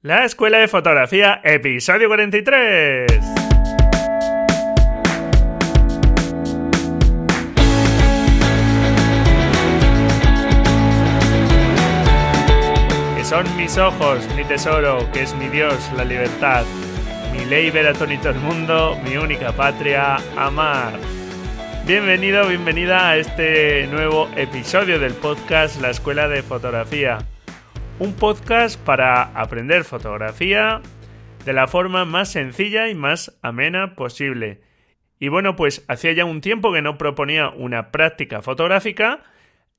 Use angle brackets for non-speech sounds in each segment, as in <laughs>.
La Escuela de Fotografía, episodio 43. Que son mis ojos, mi tesoro, que es mi Dios, la libertad. Mi ley ver a todo el mundo, mi única patria, amar. Bienvenido, bienvenida a este nuevo episodio del podcast La Escuela de Fotografía un podcast para aprender fotografía de la forma más sencilla y más amena posible. Y bueno, pues hacía ya un tiempo que no proponía una práctica fotográfica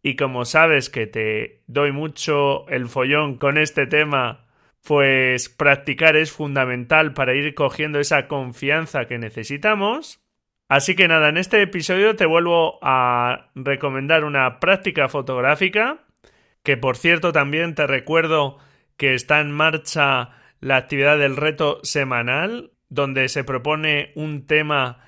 y como sabes que te doy mucho el follón con este tema, pues practicar es fundamental para ir cogiendo esa confianza que necesitamos. Así que nada, en este episodio te vuelvo a recomendar una práctica fotográfica que por cierto también te recuerdo que está en marcha la actividad del reto semanal, donde se propone un tema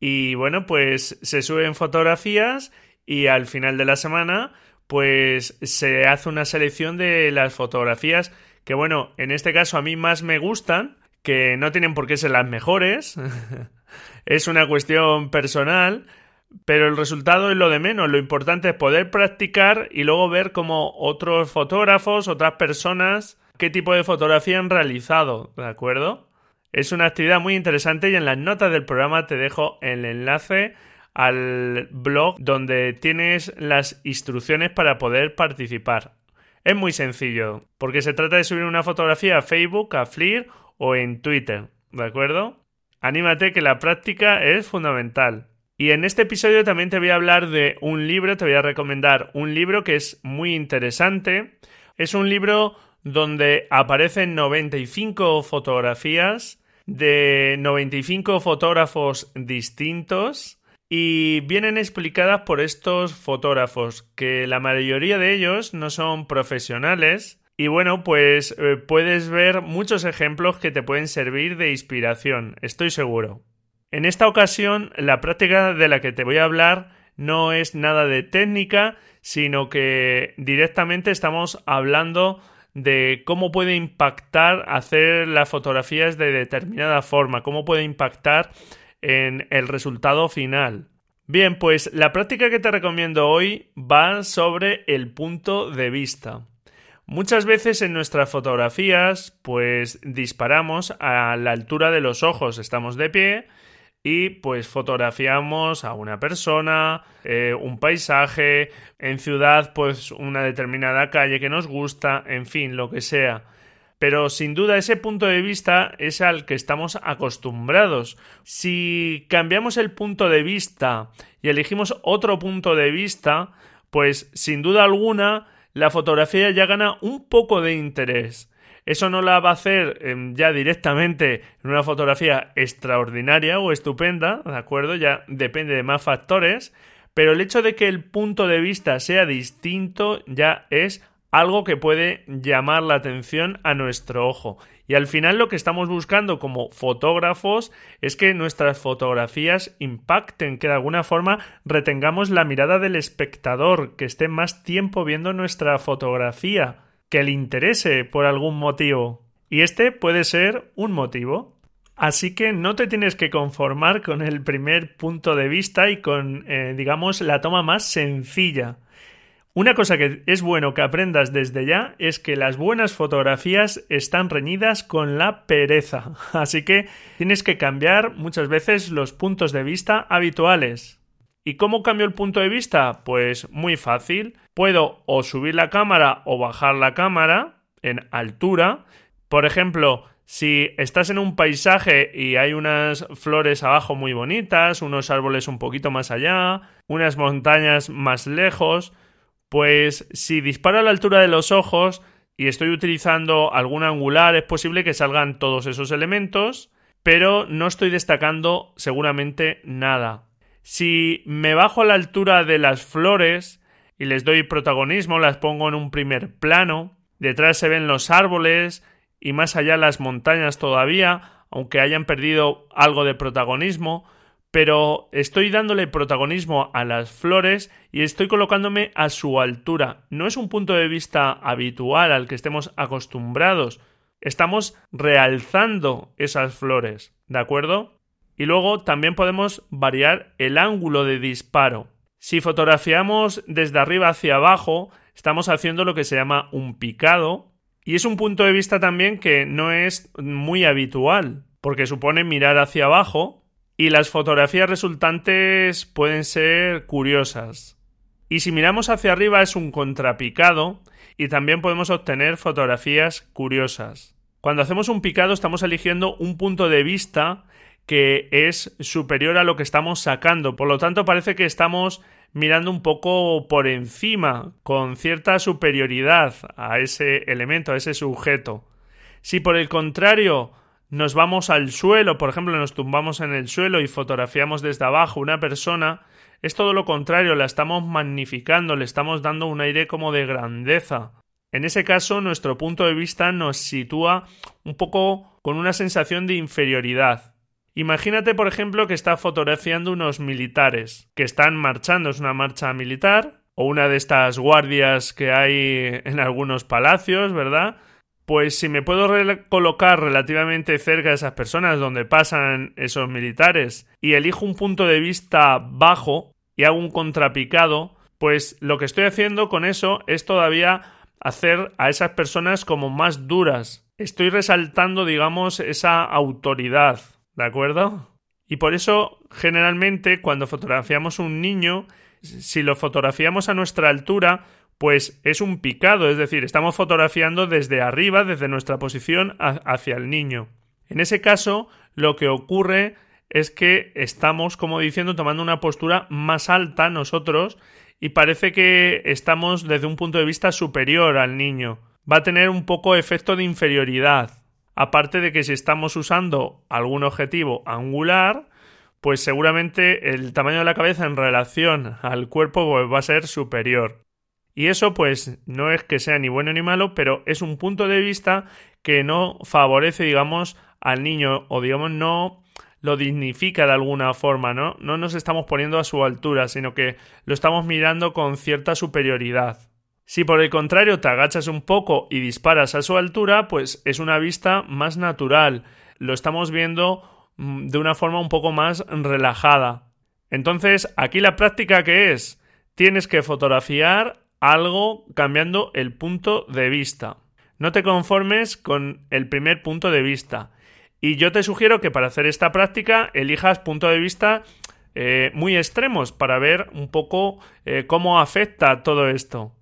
y bueno, pues se suben fotografías y al final de la semana pues se hace una selección de las fotografías que bueno, en este caso a mí más me gustan, que no tienen por qué ser las mejores, <laughs> es una cuestión personal, pero el resultado es lo de menos. Lo importante es poder practicar y luego ver cómo otros fotógrafos, otras personas, qué tipo de fotografía han realizado, ¿de acuerdo? Es una actividad muy interesante y en las notas del programa te dejo el enlace al blog donde tienes las instrucciones para poder participar. Es muy sencillo, porque se trata de subir una fotografía a Facebook, a Flickr o en Twitter, ¿de acuerdo? Anímate que la práctica es fundamental. Y en este episodio también te voy a hablar de un libro, te voy a recomendar un libro que es muy interesante. Es un libro donde aparecen 95 fotografías de 95 fotógrafos distintos y vienen explicadas por estos fotógrafos, que la mayoría de ellos no son profesionales. Y bueno, pues eh, puedes ver muchos ejemplos que te pueden servir de inspiración, estoy seguro. En esta ocasión, la práctica de la que te voy a hablar no es nada de técnica, sino que directamente estamos hablando de cómo puede impactar hacer las fotografías de determinada forma, cómo puede impactar en el resultado final. Bien, pues la práctica que te recomiendo hoy va sobre el punto de vista. Muchas veces en nuestras fotografías pues disparamos a la altura de los ojos, estamos de pie y pues fotografiamos a una persona, eh, un paisaje, en ciudad pues una determinada calle que nos gusta, en fin, lo que sea. Pero sin duda ese punto de vista es al que estamos acostumbrados. Si cambiamos el punto de vista y elegimos otro punto de vista, pues sin duda alguna la fotografía ya gana un poco de interés. Eso no la va a hacer em, ya directamente en una fotografía extraordinaria o estupenda, ¿de acuerdo? Ya depende de más factores, pero el hecho de que el punto de vista sea distinto ya es algo que puede llamar la atención a nuestro ojo. Y al final lo que estamos buscando como fotógrafos es que nuestras fotografías impacten, que de alguna forma retengamos la mirada del espectador, que esté más tiempo viendo nuestra fotografía que le interese por algún motivo. Y este puede ser un motivo. Así que no te tienes que conformar con el primer punto de vista y con, eh, digamos, la toma más sencilla. Una cosa que es bueno que aprendas desde ya es que las buenas fotografías están reñidas con la pereza. <laughs> Así que tienes que cambiar muchas veces los puntos de vista habituales. ¿Y cómo cambio el punto de vista? Pues muy fácil. Puedo o subir la cámara o bajar la cámara en altura. Por ejemplo, si estás en un paisaje y hay unas flores abajo muy bonitas, unos árboles un poquito más allá, unas montañas más lejos, pues si disparo a la altura de los ojos y estoy utilizando algún angular, es posible que salgan todos esos elementos, pero no estoy destacando seguramente nada. Si me bajo a la altura de las flores y les doy protagonismo, las pongo en un primer plano, detrás se ven los árboles y más allá las montañas todavía, aunque hayan perdido algo de protagonismo, pero estoy dándole protagonismo a las flores y estoy colocándome a su altura. No es un punto de vista habitual al que estemos acostumbrados. estamos realzando esas flores, ¿de acuerdo? Y luego también podemos variar el ángulo de disparo. Si fotografiamos desde arriba hacia abajo, estamos haciendo lo que se llama un picado, y es un punto de vista también que no es muy habitual, porque supone mirar hacia abajo y las fotografías resultantes pueden ser curiosas. Y si miramos hacia arriba es un contrapicado y también podemos obtener fotografías curiosas. Cuando hacemos un picado estamos eligiendo un punto de vista que es superior a lo que estamos sacando, por lo tanto parece que estamos mirando un poco por encima, con cierta superioridad a ese elemento, a ese sujeto. Si por el contrario nos vamos al suelo, por ejemplo, nos tumbamos en el suelo y fotografiamos desde abajo una persona, es todo lo contrario, la estamos magnificando, le estamos dando un aire como de grandeza. En ese caso, nuestro punto de vista nos sitúa un poco con una sensación de inferioridad. Imagínate, por ejemplo, que está fotografiando unos militares que están marchando, es una marcha militar, o una de estas guardias que hay en algunos palacios, ¿verdad? Pues si me puedo colocar relativamente cerca de esas personas donde pasan esos militares y elijo un punto de vista bajo y hago un contrapicado, pues lo que estoy haciendo con eso es todavía hacer a esas personas como más duras. Estoy resaltando, digamos, esa autoridad, ¿De acuerdo? Y por eso, generalmente, cuando fotografiamos un niño, si lo fotografiamos a nuestra altura, pues es un picado, es decir, estamos fotografiando desde arriba, desde nuestra posición hacia el niño. En ese caso, lo que ocurre es que estamos, como diciendo, tomando una postura más alta nosotros y parece que estamos desde un punto de vista superior al niño. Va a tener un poco efecto de inferioridad. Aparte de que si estamos usando algún objetivo angular, pues seguramente el tamaño de la cabeza en relación al cuerpo pues, va a ser superior. Y eso pues no es que sea ni bueno ni malo, pero es un punto de vista que no favorece, digamos, al niño o digamos no lo dignifica de alguna forma, ¿no? No nos estamos poniendo a su altura, sino que lo estamos mirando con cierta superioridad. Si por el contrario te agachas un poco y disparas a su altura, pues es una vista más natural. Lo estamos viendo mm, de una forma un poco más relajada. Entonces, aquí la práctica que es, tienes que fotografiar algo cambiando el punto de vista. No te conformes con el primer punto de vista. Y yo te sugiero que para hacer esta práctica elijas puntos de vista eh, muy extremos para ver un poco eh, cómo afecta todo esto.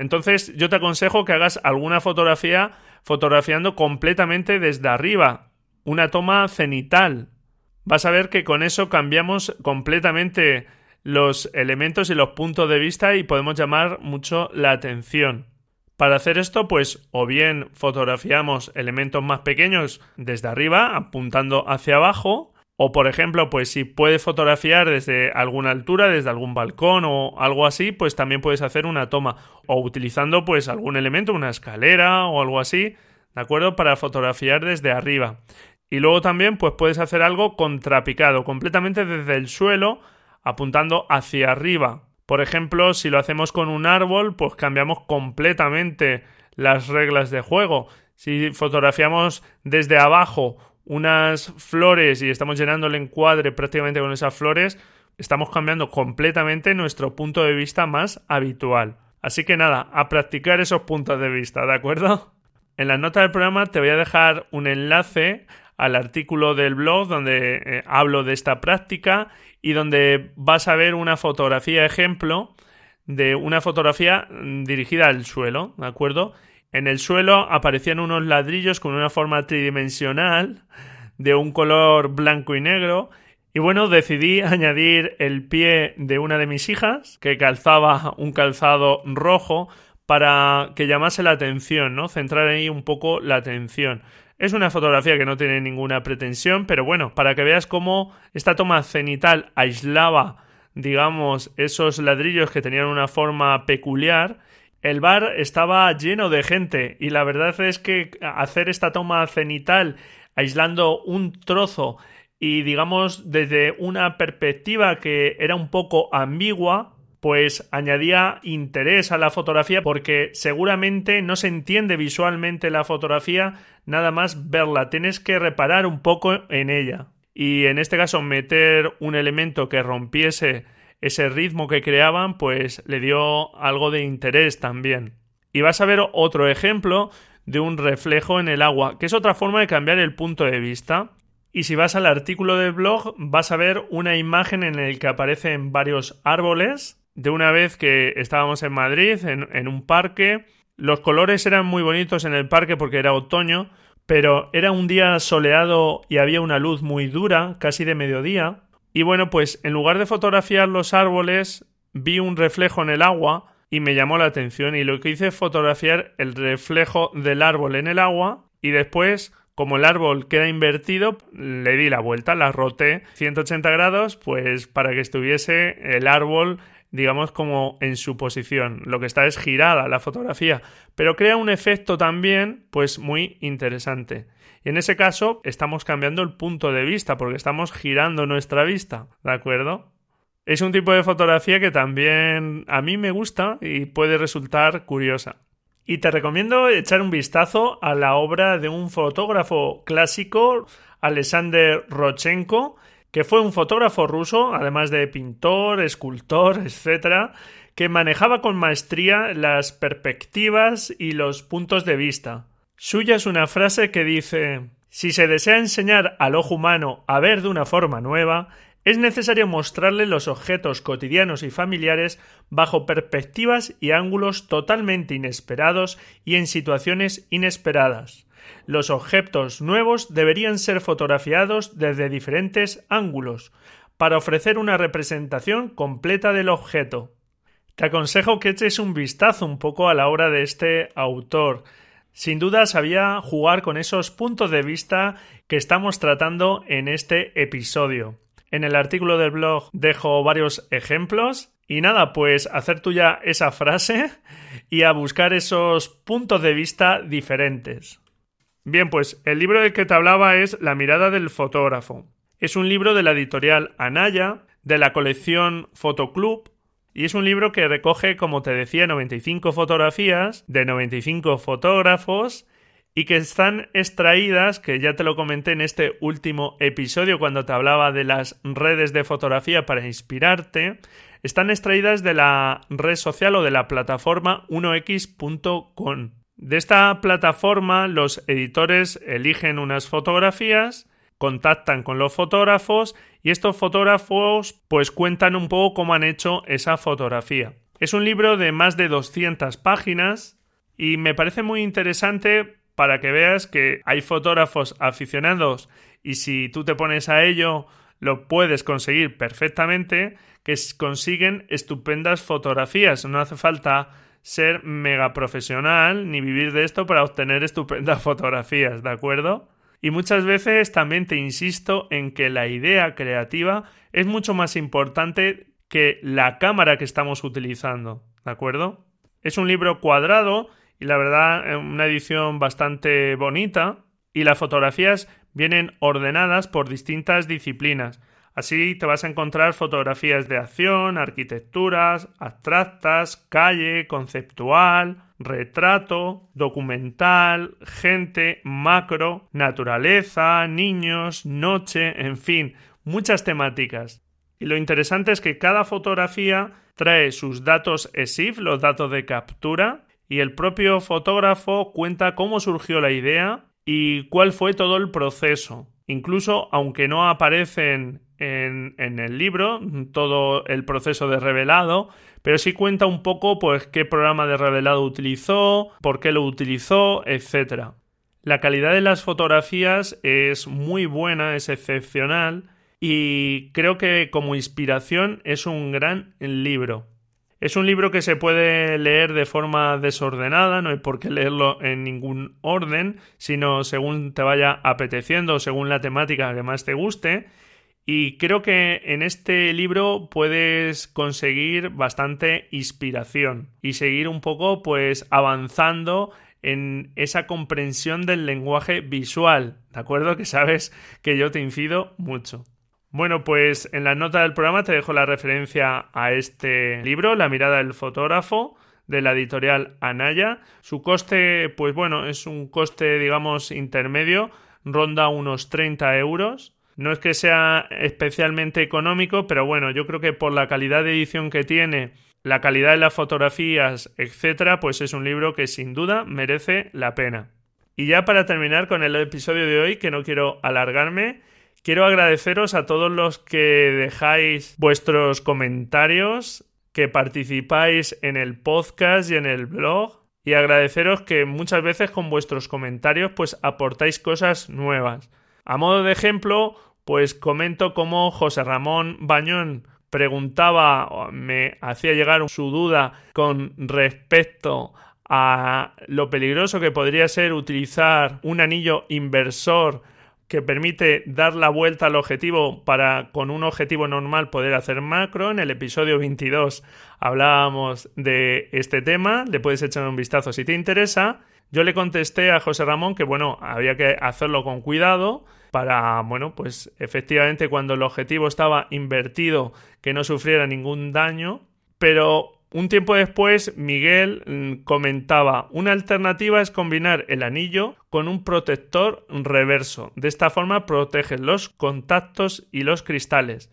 Entonces yo te aconsejo que hagas alguna fotografía fotografiando completamente desde arriba, una toma cenital. Vas a ver que con eso cambiamos completamente los elementos y los puntos de vista y podemos llamar mucho la atención. Para hacer esto, pues o bien fotografiamos elementos más pequeños desde arriba, apuntando hacia abajo, o, por ejemplo, pues si puedes fotografiar desde alguna altura, desde algún balcón o algo así, pues también puedes hacer una toma. O utilizando pues algún elemento, una escalera o algo así, ¿de acuerdo? Para fotografiar desde arriba. Y luego también pues puedes hacer algo contrapicado, completamente desde el suelo, apuntando hacia arriba. Por ejemplo, si lo hacemos con un árbol, pues cambiamos completamente las reglas de juego. Si fotografiamos desde abajo unas flores y estamos llenando el encuadre prácticamente con esas flores, estamos cambiando completamente nuestro punto de vista más habitual. Así que nada, a practicar esos puntos de vista, ¿de acuerdo? En la nota del programa te voy a dejar un enlace al artículo del blog donde eh, hablo de esta práctica y donde vas a ver una fotografía ejemplo de una fotografía dirigida al suelo, ¿de acuerdo? En el suelo aparecían unos ladrillos con una forma tridimensional de un color blanco y negro. Y bueno, decidí <laughs> añadir el pie de una de mis hijas, que calzaba un calzado rojo, para que llamase la atención, ¿no? Centrar ahí un poco la atención. Es una fotografía que no tiene ninguna pretensión, pero bueno, para que veas cómo esta toma cenital aislaba, digamos, esos ladrillos que tenían una forma peculiar el bar estaba lleno de gente y la verdad es que hacer esta toma cenital aislando un trozo y digamos desde una perspectiva que era un poco ambigua, pues añadía interés a la fotografía porque seguramente no se entiende visualmente la fotografía nada más verla, tienes que reparar un poco en ella. Y en este caso meter un elemento que rompiese ese ritmo que creaban pues le dio algo de interés también. Y vas a ver otro ejemplo de un reflejo en el agua, que es otra forma de cambiar el punto de vista. Y si vas al artículo del blog, vas a ver una imagen en la que aparecen varios árboles. De una vez que estábamos en Madrid, en, en un parque. Los colores eran muy bonitos en el parque porque era otoño, pero era un día soleado y había una luz muy dura, casi de mediodía. Y bueno, pues en lugar de fotografiar los árboles, vi un reflejo en el agua y me llamó la atención. Y lo que hice es fotografiar el reflejo del árbol en el agua y después como el árbol queda invertido, le di la vuelta, la roté 180 grados, pues para que estuviese el árbol, digamos, como en su posición. Lo que está es girada la fotografía, pero crea un efecto también, pues muy interesante. Y en ese caso estamos cambiando el punto de vista, porque estamos girando nuestra vista, ¿de acuerdo? Es un tipo de fotografía que también a mí me gusta y puede resultar curiosa. Y te recomiendo echar un vistazo a la obra de un fotógrafo clásico, Alexander Rochenko, que fue un fotógrafo ruso, además de pintor, escultor, etc., que manejaba con maestría las perspectivas y los puntos de vista. Suya es una frase que dice Si se desea enseñar al ojo humano a ver de una forma nueva, es necesario mostrarle los objetos cotidianos y familiares bajo perspectivas y ángulos totalmente inesperados y en situaciones inesperadas. Los objetos nuevos deberían ser fotografiados desde diferentes ángulos para ofrecer una representación completa del objeto. Te aconsejo que eches un vistazo un poco a la obra de este autor. Sin duda sabía jugar con esos puntos de vista que estamos tratando en este episodio. En el artículo del blog dejo varios ejemplos. Y nada, pues hacer tuya esa frase y a buscar esos puntos de vista diferentes. Bien, pues el libro del que te hablaba es La mirada del fotógrafo. Es un libro de la editorial Anaya, de la colección Fotoclub, y es un libro que recoge, como te decía, 95 fotografías de 95 fotógrafos y que están extraídas, que ya te lo comenté en este último episodio cuando te hablaba de las redes de fotografía para inspirarte, están extraídas de la red social o de la plataforma 1x.com. De esta plataforma los editores eligen unas fotografías, contactan con los fotógrafos y estos fotógrafos pues cuentan un poco cómo han hecho esa fotografía. Es un libro de más de 200 páginas y me parece muy interesante para que veas que hay fotógrafos aficionados y si tú te pones a ello lo puedes conseguir perfectamente, que consiguen estupendas fotografías. No hace falta ser mega profesional ni vivir de esto para obtener estupendas <laughs> fotografías, ¿de acuerdo? Y muchas veces también te insisto en que la idea creativa es mucho más importante que la cámara que estamos utilizando, ¿de acuerdo? Es un libro cuadrado y la verdad una edición bastante bonita y las fotografías vienen ordenadas por distintas disciplinas. Así te vas a encontrar fotografías de acción, arquitecturas, abstractas, calle, conceptual, retrato, documental, gente, macro, naturaleza, niños, noche, en fin, muchas temáticas. Y lo interesante es que cada fotografía trae sus datos ESIF, los datos de captura, y el propio fotógrafo cuenta cómo surgió la idea y cuál fue todo el proceso. Incluso aunque no aparecen en, el libro todo el proceso de revelado, pero sí cuenta un poco pues qué programa de revelado utilizó, por qué lo utilizó, etc. La calidad de las fotografías es muy buena, es excepcional y creo que como inspiración es un gran libro. Es un libro que se puede leer de forma desordenada, no hay por qué leerlo en ningún orden, sino según te vaya apeteciendo, según la temática que más te guste. Y creo que en este libro puedes conseguir bastante inspiración y seguir un poco pues avanzando en esa comprensión del lenguaje visual, ¿de acuerdo? Que sabes que yo te incido mucho. Bueno, pues en la nota del programa te dejo la referencia a este libro, La mirada del fotógrafo, de la editorial Anaya. Su coste, pues bueno, es un coste, digamos, intermedio, ronda unos 30 euros. No es que sea especialmente económico, pero bueno, yo creo que por la calidad de edición que tiene, la calidad de las fotografías, etcétera, pues es un libro que sin duda merece la pena. Y ya para terminar con el episodio de hoy, que no quiero alargarme, quiero agradeceros a todos los que dejáis vuestros comentarios que participáis en el podcast y en el blog y agradeceros que muchas veces con vuestros comentarios pues aportáis cosas nuevas. A modo de ejemplo, pues comento cómo José Ramón Bañón preguntaba, me hacía llegar su duda con respecto a lo peligroso que podría ser utilizar un anillo inversor que permite dar la vuelta al objetivo para con un objetivo normal poder hacer macro. En el episodio 22 hablábamos de este tema, le puedes echar un vistazo si te interesa. Yo le contesté a José Ramón que bueno, había que hacerlo con cuidado para, bueno, pues efectivamente cuando el objetivo estaba invertido que no sufriera ningún daño, pero un tiempo después, Miguel mm, comentaba, una alternativa es combinar el anillo con un protector reverso. De esta forma protege los contactos y los cristales.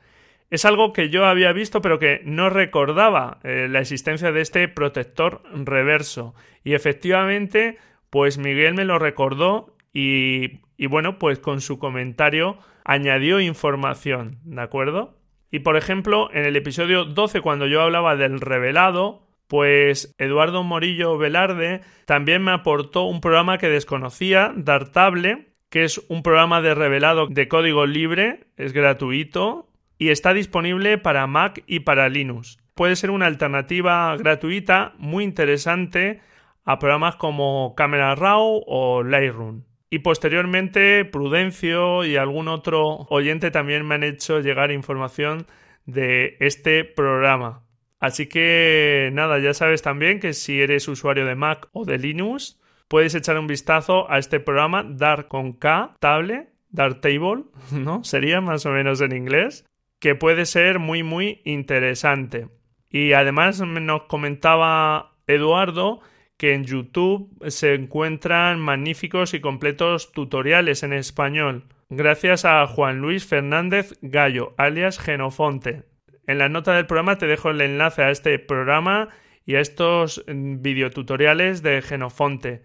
Es algo que yo había visto pero que no recordaba eh, la existencia de este protector reverso. Y efectivamente, pues Miguel me lo recordó y, bueno, pues con su comentario añadió información, ¿de acuerdo? Y por ejemplo, en el episodio 12, cuando yo hablaba del revelado, pues Eduardo Morillo Velarde también me aportó un programa que desconocía, Dartable, que es un programa de revelado de código libre, es gratuito y está disponible para Mac y para Linux. Puede ser una alternativa gratuita muy interesante a programas como Camera Raw o Lightroom. Y posteriormente Prudencio y algún otro oyente también me han hecho llegar información de este programa. Así que nada, ya sabes también que si eres usuario de Mac o de Linux, puedes echar un vistazo a este programa Dar con K, Table, Darktable, <laughs> ¿no? Sería más o menos en inglés, que puede ser muy muy interesante. Y además nos comentaba Eduardo que en YouTube se encuentran magníficos y completos tutoriales en español, gracias a Juan Luis Fernández Gallo, alias Genofonte. En la nota del programa te dejo el enlace a este programa y a estos mm, videotutoriales de Genofonte.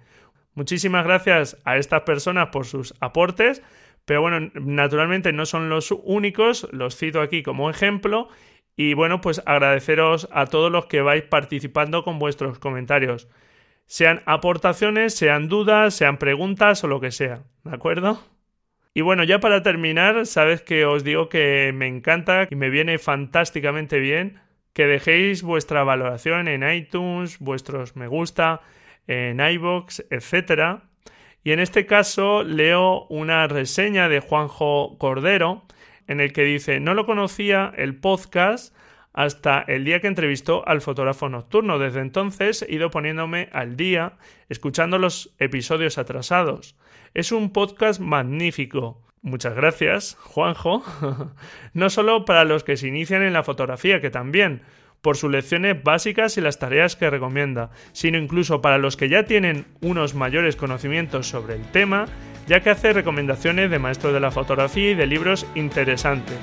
Muchísimas gracias a estas personas por sus aportes, pero bueno, naturalmente no son los únicos, los cito aquí como ejemplo y bueno, pues agradeceros a todos los que vais participando con vuestros comentarios sean aportaciones, sean dudas, sean preguntas o lo que sea, ¿de acuerdo? Y bueno, ya para terminar, sabes que os digo que me encanta y me viene fantásticamente bien que dejéis vuestra valoración en iTunes, vuestros me gusta, en iBox, etc. Y en este caso leo una reseña de Juanjo Cordero en el que dice, no lo conocía el podcast hasta el día que entrevistó al fotógrafo nocturno. Desde entonces he ido poniéndome al día, escuchando los episodios atrasados. Es un podcast magnífico. Muchas gracias, Juanjo. <laughs> no solo para los que se inician en la fotografía, que también, por sus lecciones básicas y las tareas que recomienda, sino incluso para los que ya tienen unos mayores conocimientos sobre el tema, ya que hace recomendaciones de maestros de la fotografía y de libros interesantes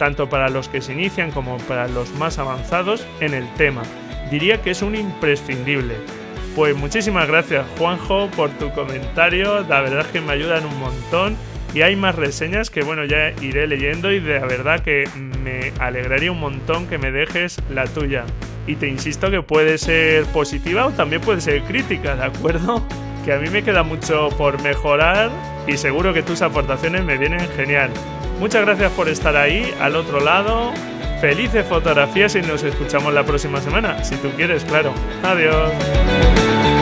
tanto para los que se inician como para los más avanzados en el tema. Diría que es un imprescindible. Pues muchísimas gracias Juanjo por tu comentario, la verdad es que me ayudan un montón y hay más reseñas que bueno ya iré leyendo y de verdad que me alegraría un montón que me dejes la tuya. Y te insisto que puede ser positiva o también puede ser crítica, ¿de acuerdo? Que a mí me queda mucho por mejorar y seguro que tus aportaciones me vienen genial. Muchas gracias por estar ahí, al otro lado. Felices fotografías y nos escuchamos la próxima semana, si tú quieres, claro. Adiós.